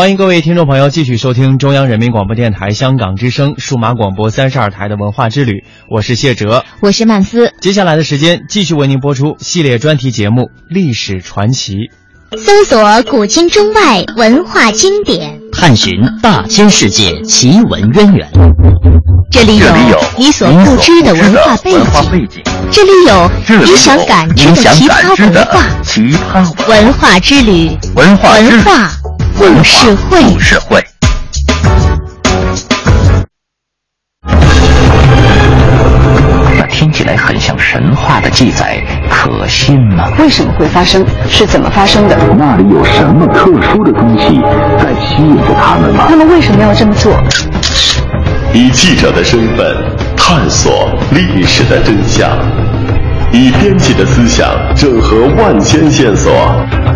欢迎各位听众朋友继续收听中央人民广播电台香港之声数码广播三十二台的文化之旅，我是谢哲，我是曼斯。接下来的时间继续为您播出系列专题节目《历史传奇》，搜索古今中外文化经典，探寻大千世界奇闻渊源。这里有你所不知的文化背景，这里有你想感知的奇葩文化。奇葩文化之旅，文化文化。故事会，故事会。那听起来很像神话的记载，可信吗？为什么会发生？是怎么发生的？那里有什么特殊的东西在吸引着他们吗？他们为什么要这么做？以记者的身份探索历史的真相，以编辑的思想整合万千线索。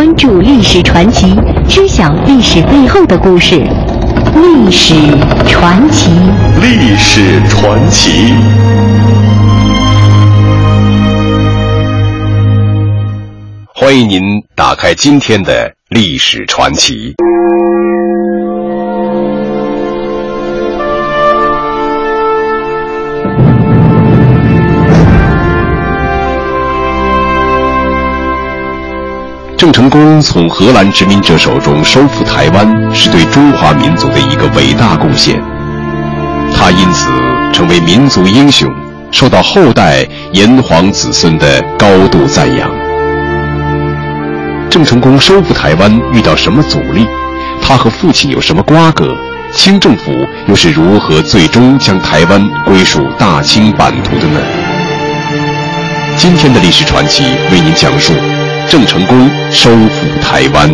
关注历史传奇，知晓历史背后的故事。历史传奇，历史传奇。欢迎您打开今天的历史传奇。郑成功从荷兰殖民者手中收复台湾，是对中华民族的一个伟大贡献。他因此成为民族英雄，受到后代炎黄子孙的高度赞扬。郑成功收复台湾遇到什么阻力？他和父亲有什么瓜葛？清政府又是如何最终将台湾归属大清版图的呢？今天的历史传奇为您讲述。郑成功收复台湾。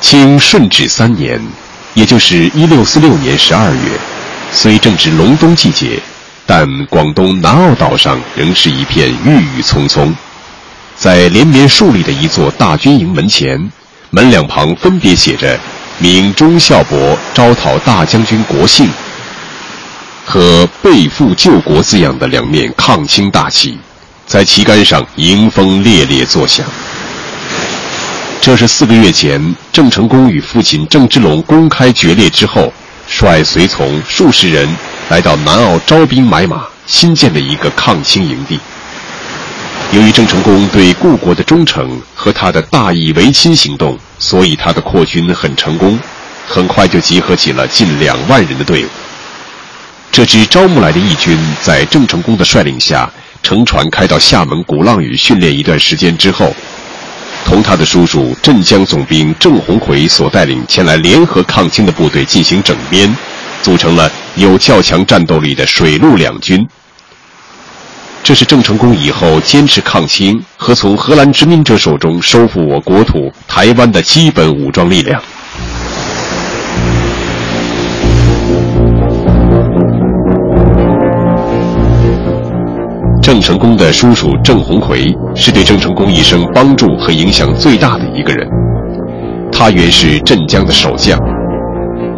清顺治三年，也就是一六四六年十二月，虽正值隆冬季节，但广东南澳岛上仍是一片郁郁葱葱。在连绵竖立的一座大军营门前。门两旁分别写着“明忠孝伯招讨大将军国姓”和“背负救国”字样的两面抗清大旗，在旗杆上迎风猎猎作响。这是四个月前郑成功与父亲郑芝龙公开决裂之后，率随从数十人来到南澳招兵买马新建的一个抗清营地。由于郑成功对故国的忠诚和他的大义维亲行动，所以他的扩军很成功，很快就集合起了近两万人的队伍。这支招募来的义军在郑成功的率领下，乘船开到厦门鼓浪屿训练一段时间之后，同他的叔叔镇江总兵郑鸿逵所带领前来联合抗清的部队进行整编，组成了有较强战斗力的水陆两军。这是郑成功以后坚持抗清和从荷兰殖民者手中收复我国土台湾的基本武装力量。郑成功的叔叔郑鸿逵是对郑成功一生帮助和影响最大的一个人。他原是镇江的守将，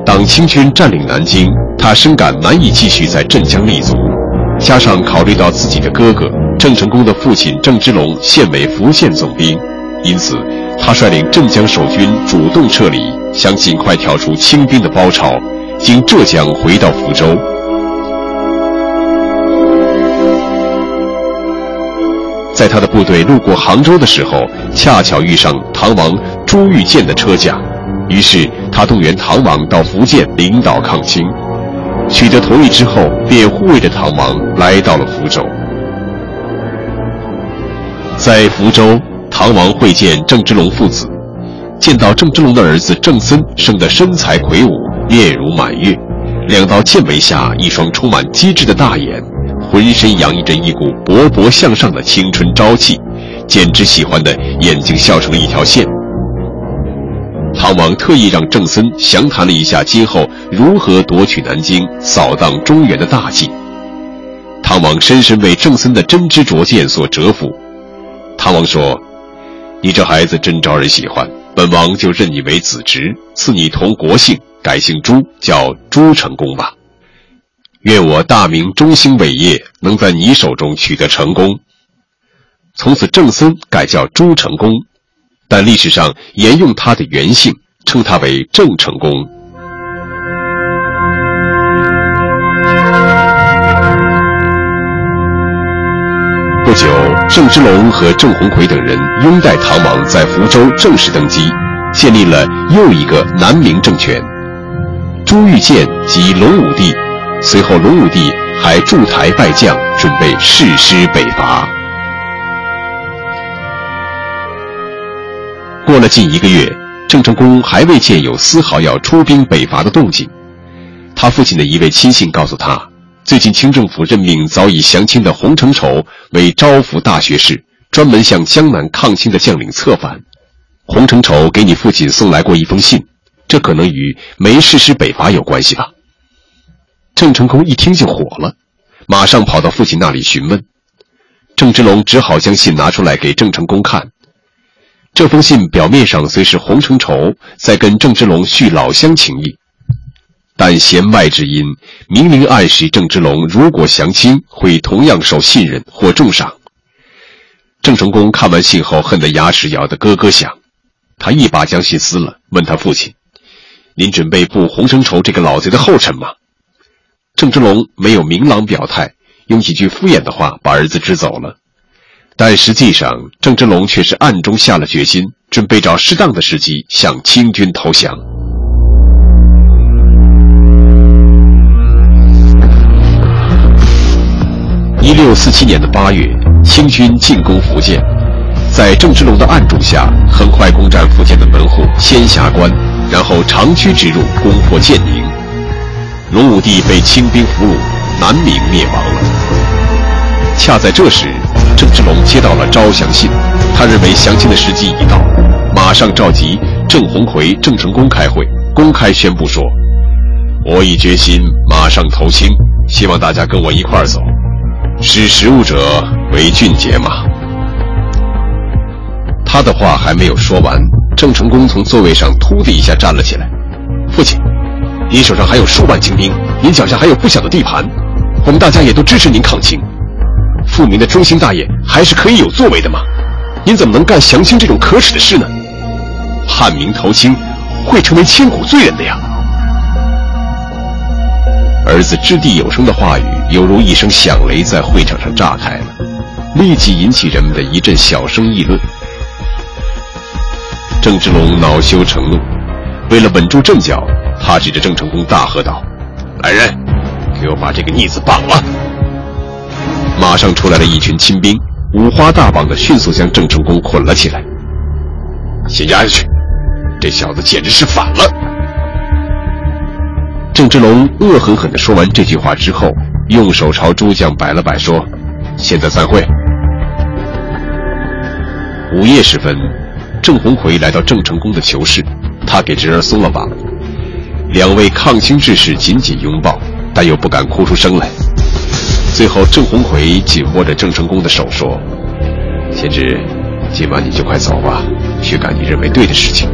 当清军占领南京，他深感难以继续在镇江立足。加上考虑到自己的哥哥郑成功的父亲郑芝龙现为福建总兵，因此他率领镇江守军主动撤离，想尽快跳出清兵的包抄，经浙江回到福州。在他的部队路过杭州的时候，恰巧遇上唐王朱玉建的车驾，于是他动员唐王到福建领导抗清。取得同意之后，便护卫着唐王来到了福州。在福州，唐王会见郑芝龙父子，见到郑芝龙的儿子郑森生得身材魁梧，面如满月，两道剑眉下一双充满机智的大眼。浑身洋溢着一股勃勃向上的青春朝气，简直喜欢的眼睛笑成了一条线。唐王特意让郑森详谈了一下今后如何夺取南京、扫荡中原的大计。唐王深深为郑森的真知灼见所折服。唐王说：“你这孩子真招人喜欢，本王就认你为子侄，赐你同国姓，改姓朱，叫朱成功吧。”愿我大明中兴伟业能在你手中取得成功。从此，郑森改叫朱成功，但历史上沿用他的原姓，称他为郑成功。不久，郑芝龙和郑鸿逵等人拥戴唐王在福州正式登基，建立了又一个南明政权。朱玉建即隆武帝。随后，隆武帝还驻台拜将，准备誓师北伐。过了近一个月，郑成功还未见有丝毫要出兵北伐的动静。他父亲的一位亲信告诉他，最近清政府任命早已降清的洪承畴为招抚大学士，专门向江南抗清的将领策反。洪承畴给你父亲送来过一封信，这可能与没誓师北伐有关系吧。郑成功一听就火了，马上跑到父亲那里询问。郑芝龙只好将信拿出来给郑成功看。这封信表面上虽是洪承畴在跟郑芝龙叙老乡情谊，但弦外之音明明暗示郑芝龙如果降清，会同样受信任或重赏。郑成功看完信后，恨得牙齿咬得咯咯响，他一把将信撕了，问他父亲：“您准备步洪承畴这个老贼的后尘吗？”郑芝龙没有明朗表态，用几句敷衍的话把儿子支走了。但实际上，郑芝龙却是暗中下了决心，准备找适当的时机向清军投降。一六四七年的八月，清军进攻福建，在郑芝龙的暗主下，很快攻占福建的门户仙霞关，然后长驱直入，攻破建宁。隆武帝被清兵俘虏，南明灭亡了。恰在这时，郑芝龙接到了招降信，他认为降清的时机已到，马上召集郑鸿逵、郑成功开会，公开宣布说：“我已决心马上投清，希望大家跟我一块儿走。识时务者为俊杰嘛。”他的话还没有说完，郑成功从座位上突的一下站了起来：“父亲。”您手上还有数万精兵，您脚下还有不小的地盘，我们大家也都支持您抗清。富民的中兴大业还是可以有作为的嘛？您怎么能干降清这种可耻的事呢？叛明投清，会成为千古罪人的呀！儿子掷地有声的话语，犹如一声响雷，在会场上炸开了，立即引起人们的一阵小声议论。郑芝龙恼羞成怒，为了稳住阵脚。他指着郑成功大喝道：“来人，给我把这个逆子绑了！”马上出来了一群亲兵，五花大绑的，迅速将郑成功捆了起来。先押下去，这小子简直是反了！郑芝龙恶狠狠地说完这句话之后，用手朝诸将摆了摆，说：“现在散会。”午夜时分，郑鸿逵来到郑成功的囚室，他给侄儿松了绑。两位抗清志士紧紧拥抱，但又不敢哭出声来。最后，郑鸿逵紧握着郑成功的手说：“贤侄，今晚你就快走吧，去干你认为对的事情。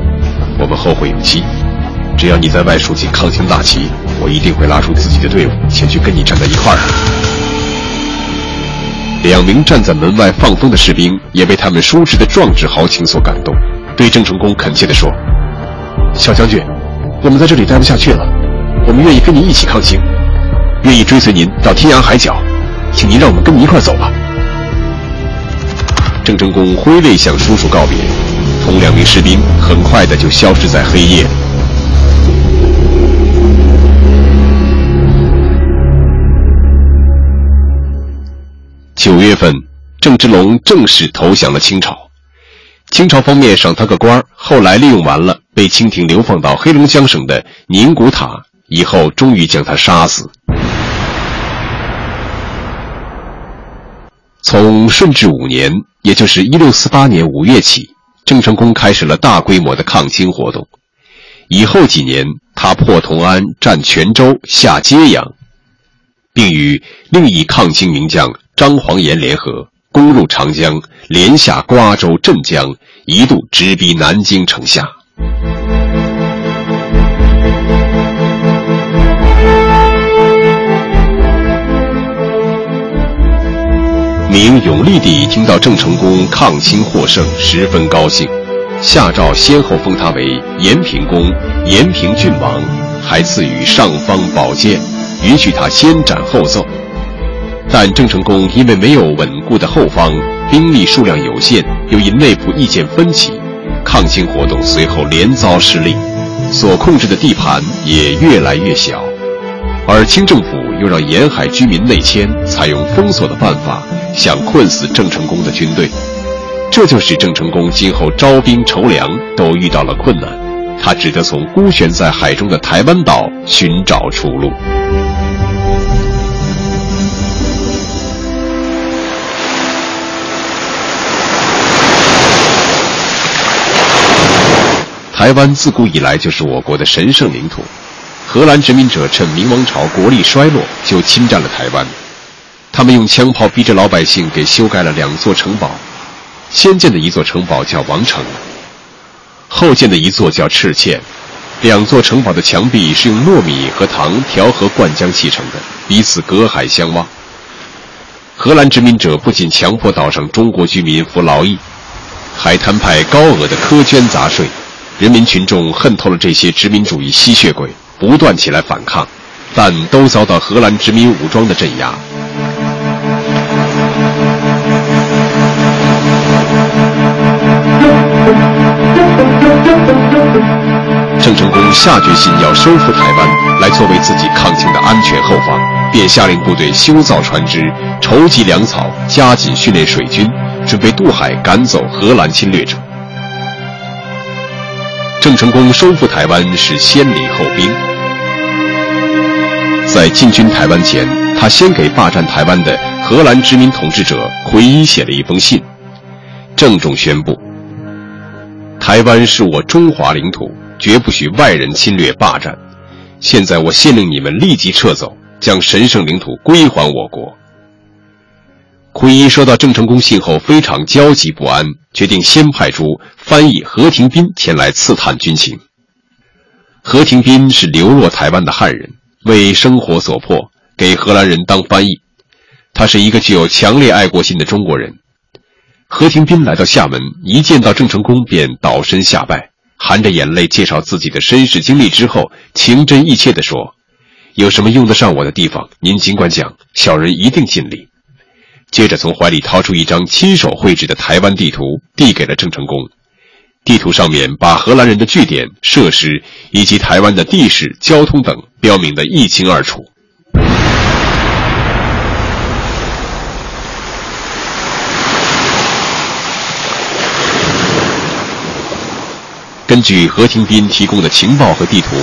我们后会有期。只要你在外竖起抗清大旗，我一定会拉出自己的队伍前去跟你站在一块儿。”两名站在门外放风的士兵也被他们叔侄的壮志豪情所感动，对郑成功恳切地说：“小将军，我们在这里待不下去了，我们愿意跟您一起抗清，愿意追随您到天涯海角，请您让我们跟您一块走吧。”郑成功挥泪向叔叔告别，同两名士兵很快的就消失在黑夜。九月份，郑芝龙正式投降了清朝。清朝方面赏他个官后来利用完了，被清廷流放到黑龙江省的宁古塔，以后终于将他杀死。从顺治五年，也就是一六四八年五月起，郑成功开始了大规模的抗清活动。以后几年，他破同安、占泉州、下揭阳，并与另一抗清名将。张煌言联合攻入长江，连下瓜州、镇江，一度直逼南京城下。明永历帝听到郑成功抗清获胜，十分高兴，下诏先后封他为延平公、延平郡王，还赐予尚方宝剑，允许他先斩后奏。但郑成功因为没有稳固的后方，兵力数量有限，又因内部意见分歧，抗清活动随后连遭失利，所控制的地盘也越来越小。而清政府又让沿海居民内迁，采用封锁的办法，想困死郑成功的军队，这就使郑成功今后招兵筹粮都遇到了困难，他只得从孤悬在海中的台湾岛寻找出路。台湾自古以来就是我国的神圣领土，荷兰殖民者趁明王朝国力衰落，就侵占了台湾。他们用枪炮逼着老百姓给修盖了两座城堡，先建的一座城堡叫王城，后建的一座叫赤堑。两座城堡的墙壁是用糯米和糖调和灌浆砌成的，彼此隔海相望。荷兰殖民者不仅强迫岛上中国居民服劳役，还摊派高额的苛捐杂税。人民群众恨透了这些殖民主义吸血鬼，不断起来反抗，但都遭到荷兰殖民武装的镇压。郑成功下决心要收复台湾，来作为自己抗清的安全后方，便下令部队修造船只，筹集粮草，加紧训练水军，准备渡海赶走荷兰侵略者。郑成功收复台湾是先礼后兵，在进军台湾前，他先给霸占台湾的荷兰殖民统治者奎一写了一封信，郑重宣布：台湾是我中华领土，绝不许外人侵略霸占。现在我限令你们立即撤走，将神圣领土归还我国。奎一收到郑成功信后，非常焦急不安，决定先派出翻译何廷斌前来刺探军情。何廷斌是流落台湾的汉人，为生活所迫，给荷兰人当翻译。他是一个具有强烈爱国心的中国人。何廷斌来到厦门，一见到郑成功便倒身下拜，含着眼泪介绍自己的身世经历之后，情真意切地说：“有什么用得上我的地方，您尽管讲，小人一定尽力。”接着从怀里掏出一张亲手绘制的台湾地图，递给了郑成功。地图上面把荷兰人的据点、设施以及台湾的地势、交通等标明得一清二楚。根据何廷斌提供的情报和地图，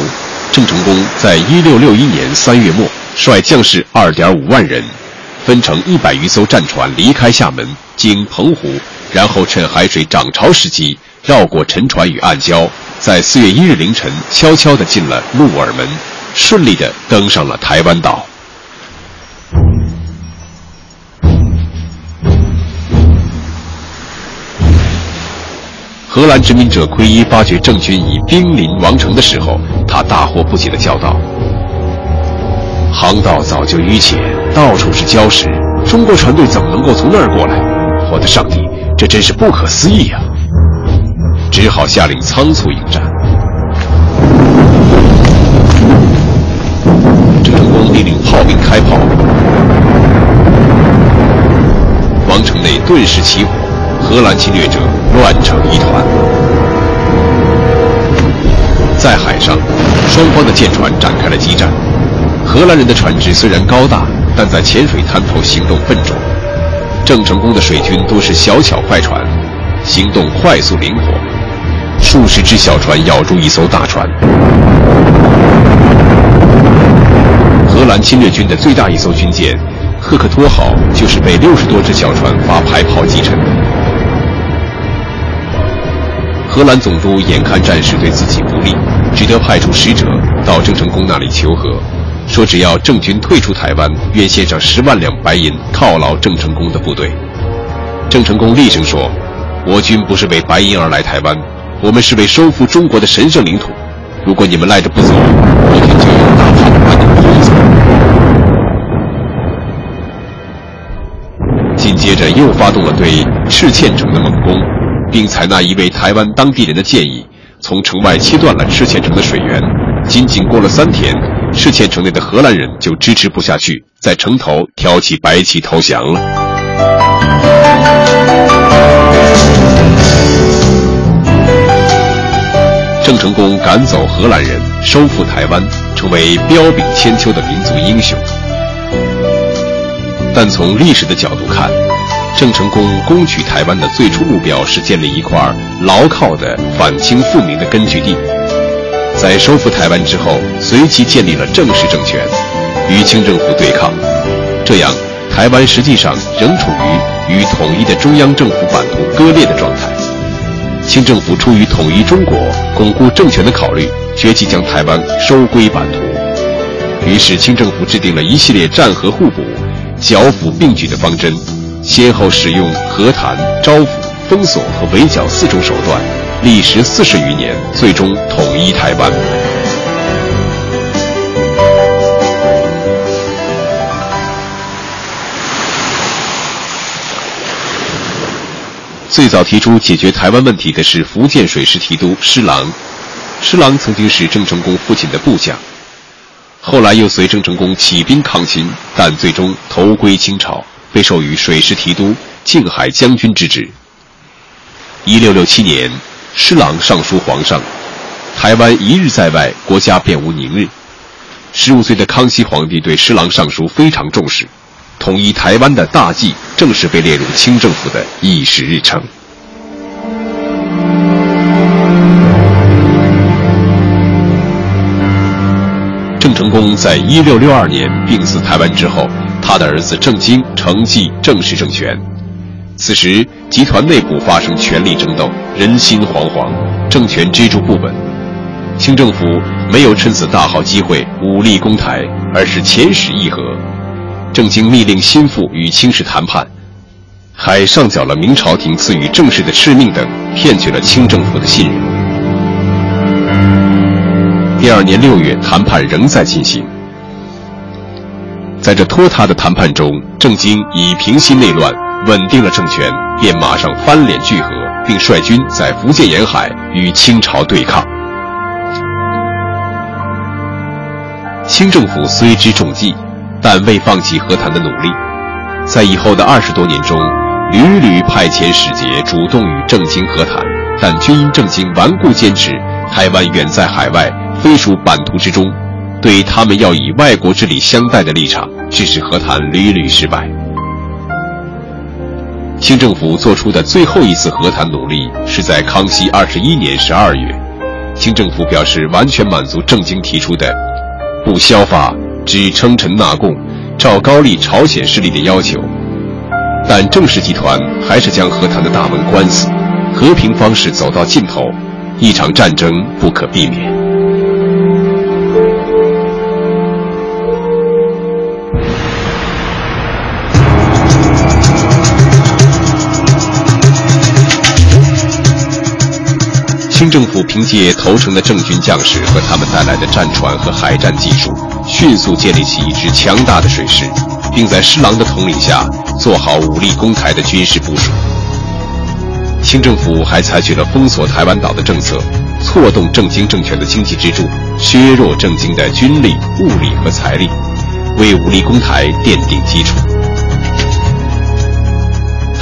郑成功在一六六一年三月末率将士二点五万人。分成一百余艘战船离开厦门，经澎湖，然后趁海水涨潮时机，绕过沉船与暗礁，在四月一日凌晨悄悄地进了鹿耳门，顺利地登上了台湾岛。荷兰殖民者奎一发觉郑军已兵临王城的时候，他大惑不解地叫道。航道早就淤浅，到处是礁石，中国船队怎么能够从那儿过来？我的上帝，这真是不可思议啊！只好下令仓促迎战。郑成功命令炮兵开炮，王城内顿时起火，荷兰侵略者乱成一团。在海上，双方的舰船展开了激战。荷兰人的船只虽然高大，但在浅水滩头行动笨拙。郑成功的水军都是小巧快船，行动快速灵活，数十只小船咬住一艘大船。荷兰侵略军的最大一艘军舰“赫克托号”就是被六十多只小船发排炮击沉的。荷兰总督眼看战事对自己不利，只得派出使者到郑成功那里求和，说只要郑军退出台湾，愿献上十万两白银犒劳郑成功的部队。郑成功厉声说：“我军不是为白银而来台湾，我们是为收复中国的神圣领土。如果你们赖着不走，我军就用大炮把你们轰走。”紧接着又发动了对赤堑城的猛攻。并采纳一位台湾当地人的建议，从城外切断了赤县城的水源。仅仅过了三天，赤县城内的荷兰人就支持不下去，在城头挑起白旗投降了。郑成功赶走荷兰人，收复台湾，成为彪炳千秋的民族英雄。但从历史的角度看，郑成功攻取台湾的最初目标是建立一块牢靠的反清复明的根据地。在收复台湾之后，随即建立了正式政权，与清政府对抗。这样，台湾实际上仍处于与统一的中央政府版图割裂的状态。清政府出于统一中国、巩固政权的考虑，决计将台湾收归版图。于是，清政府制定了一系列战和互补、剿抚并举的方针。先后使用和谈、招抚、封锁和围剿四种手段，历时四十余年，最终统一台湾。最早提出解决台湾问题的是福建水师提督施琅，施琅曾经是郑成功父亲的部将，后来又随郑成功起兵抗清，但最终投归清朝。被授予水师提督、靖海将军之职。一六六七年，施琅上书皇上，台湾一日在外，国家便无宁日。十五岁的康熙皇帝对施琅上书非常重视，统一台湾的大计正式被列入清政府的议事日程。郑成功在一六六二年病死台湾之后。他的儿子郑经承继郑氏政权，此时集团内部发生权力争斗，人心惶惶，政权支柱不稳。清政府没有趁此大好机会武力攻台，而是遣使议和。郑经密令心腹与清氏谈判，还上缴了明朝廷赐予郑氏的敕命等，骗取了清政府的信任。第二年六月，谈判仍在进行。在这拖沓的谈判中，郑经以平息内乱、稳定了政权，便马上翻脸聚合，并率军在福建沿海与清朝对抗。清政府虽知重计，但未放弃和谈的努力。在以后的二十多年中，屡屡派遣使节主动与郑经和谈，但均因郑经顽固坚持台湾远在海外，非属版图之中。对他们要以外国之礼相待的立场，致使和谈屡屡失败。清政府做出的最后一次和谈努力，是在康熙二十一年十二月，清政府表示完全满足郑经提出的不削发、只称臣纳贡、照高丽朝鲜势力的要求，但郑氏集团还是将和谈的大门关死，和平方式走到尽头，一场战争不可避免。清政府凭借投诚的郑军将士和他们带来的战船和海战技术，迅速建立起一支强大的水师，并在施琅的统领下做好武力攻台的军事部署。清政府还采取了封锁台湾岛的政策，错动郑经政权的经济支柱，削弱郑经的军力、物力和财力，为武力攻台奠定基础。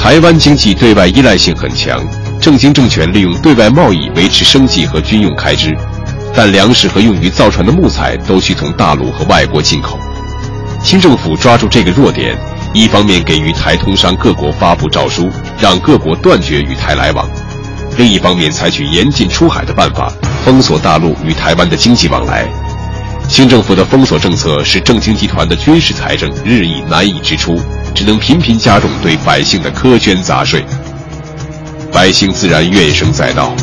台湾经济对外依赖性很强，郑经政权利用对外贸易维持生计和军用开支，但粮食和用于造船的木材都需从大陆和外国进口。清政府抓住这个弱点，一方面给予台通商各国发布诏书，让各国断绝与台来往；另一方面采取严禁出海的办法，封锁大陆与台湾的经济往来。清政府的封锁政策使郑经集团的军事财政日益难以支出。只能频频加重对百姓的苛捐杂税，百姓自然怨声载道。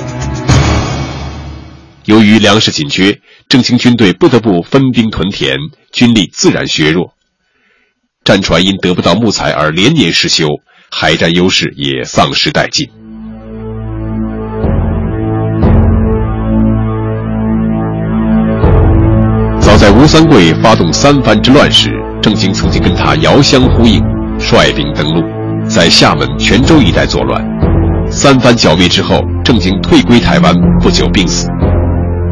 由于粮食紧缺，郑经军队不得不分兵屯田，军力自然削弱。战船因得不到木材而连年失修，海战优势也丧失殆尽。早在吴三桂发动三藩之乱时，郑经曾经跟他遥相呼应。率兵登陆，在厦门、泉州一带作乱。三番剿灭之后，郑经退归台湾，不久病死。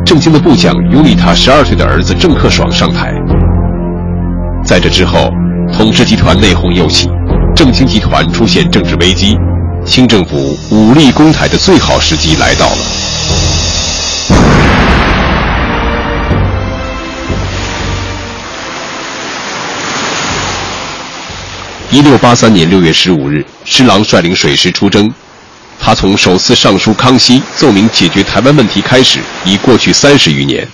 郑经的部将拥立他十二岁的儿子郑克爽上台。在这之后，统治集团内讧又起，郑经集团出现政治危机，清政府武力攻台的最好时机来到了。一六八三年六月十五日，施琅率领水师出征。他从首次上书康熙奏明解决台湾问题开始，已过去三十余年。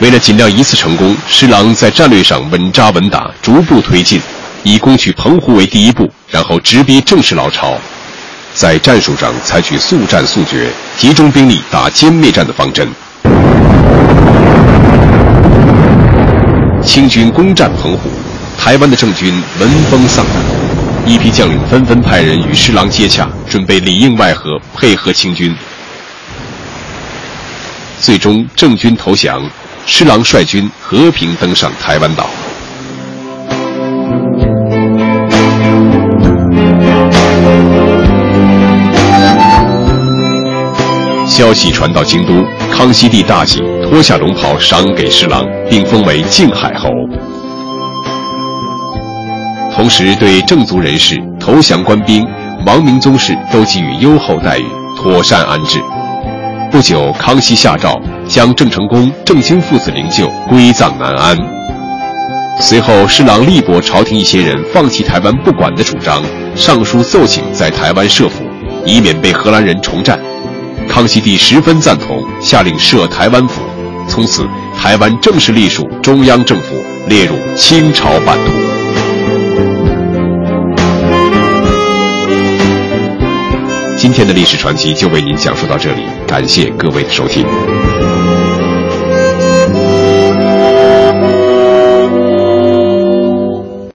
为了尽量一次成功，施琅在战略上稳扎稳打，逐步推进，以攻取澎湖为第一步，然后直逼正式老巢。在战术上采取速战速决、集中兵力打歼灭战的方针。清军攻占澎湖。台湾的郑军闻风丧胆，一批将领纷纷派人与施琅接洽，准备里应外合配合清军。最终，郑军投降，施琅率军和平登上台湾岛。消息传到京都，康熙帝大喜，脱下龙袍赏给施琅，并封为靖海侯。同时，对正族人士、投降官兵、亡明宗室都给予优厚待遇，妥善安置。不久，康熙下诏将郑成功、郑经父子灵柩归葬南安。随后，施琅力驳朝廷一些人放弃台湾不管的主张，上书奏请在台湾设府，以免被荷兰人重占。康熙帝十分赞同，下令设台湾府。从此，台湾正式隶属中央政府，列入清朝版图。今天的历史传奇就为您讲述到这里，感谢各位的收听。